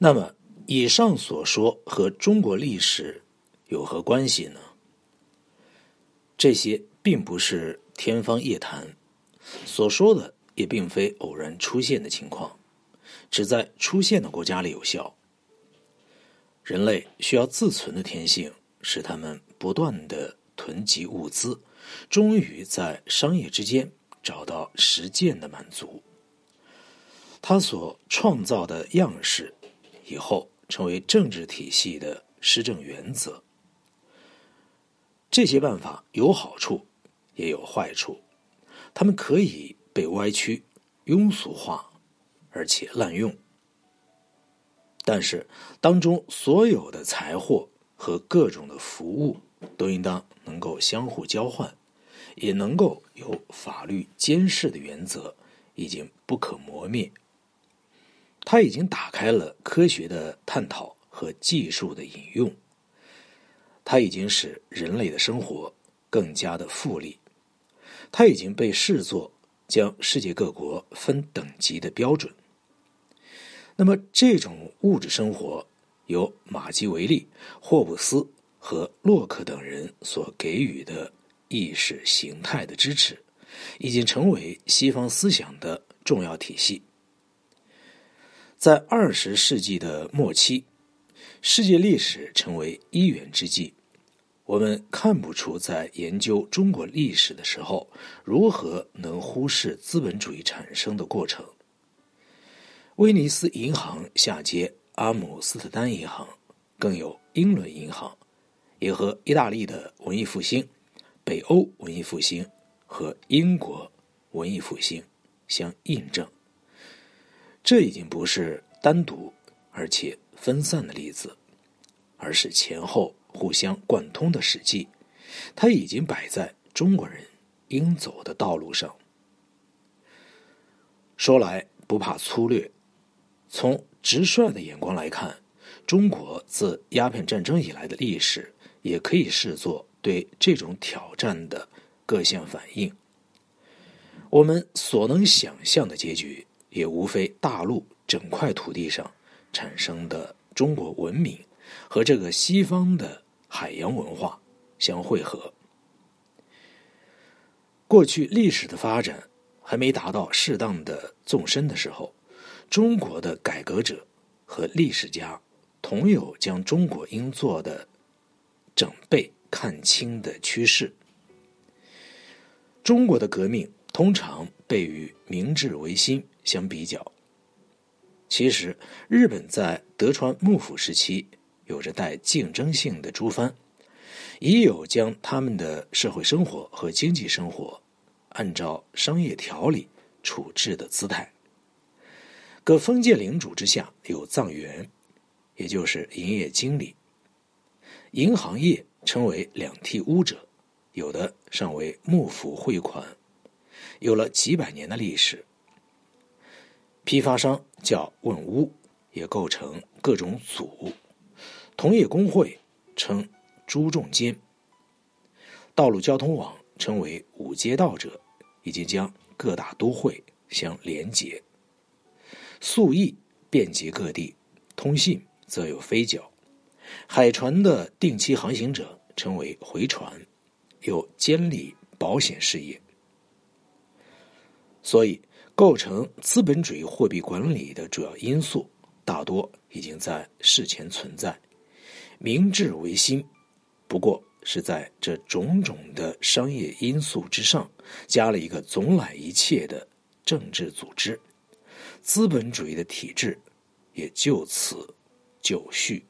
那么，以上所说和中国历史有何关系呢？这些并不是天方夜谭，所说的也并非偶然出现的情况，只在出现的国家里有效。人类需要自存的天性，使他们不断的囤积物资，终于在商业之间找到实践的满足。他所创造的样式，以后成为政治体系的施政原则。这些办法有好处，也有坏处。他们可以被歪曲、庸俗化，而且滥用。但是，当中所有的财货和各种的服务，都应当能够相互交换，也能够有法律监视的原则，已经不可磨灭。它已经打开了科学的探讨和技术的引用。它已经使人类的生活更加的富丽，它已经被视作将世界各国分等级的标准。那么，这种物质生活由马基维利、霍布斯和洛克等人所给予的意识形态的支持，已经成为西方思想的重要体系。在二十世纪的末期，世界历史成为一元之际。我们看不出在研究中国历史的时候，如何能忽视资本主义产生的过程。威尼斯银行下接阿姆斯特丹银行，更有英伦银行，也和意大利的文艺复兴、北欧文艺复兴和英国文艺复兴相印证。这已经不是单独而且分散的例子，而是前后。互相贯通的史记，它已经摆在中国人应走的道路上。说来不怕粗略，从直率的眼光来看，中国自鸦片战争以来的历史，也可以视作对这种挑战的各项反应。我们所能想象的结局，也无非大陆整块土地上产生的中国文明。和这个西方的海洋文化相汇合。过去历史的发展还没达到适当的纵深的时候，中国的改革者和历史家同有将中国应做的整备看清的趋势。中国的革命通常被与明治维新相比较。其实，日本在德川幕府时期。有着带竞争性的诸藩，已有将他们的社会生活和经济生活按照商业条理处置的姿态。各封建领主之下有藏员，也就是营业经理。银行业称为两替屋者，有的尚为幕府汇款，有了几百年的历史。批发商叫问屋，也构成各种组。同业工会称朱仲监，道路交通网称为五街道者，已经将各大都会相连接。速易遍及各地，通信则有飞脚。海船的定期航行者称为回船，有监理保险事业。所以，构成资本主义货币管理的主要因素，大多已经在事前存在。明治维新，不过是在这种种的商业因素之上，加了一个总揽一切的政治组织，资本主义的体制也就此就绪。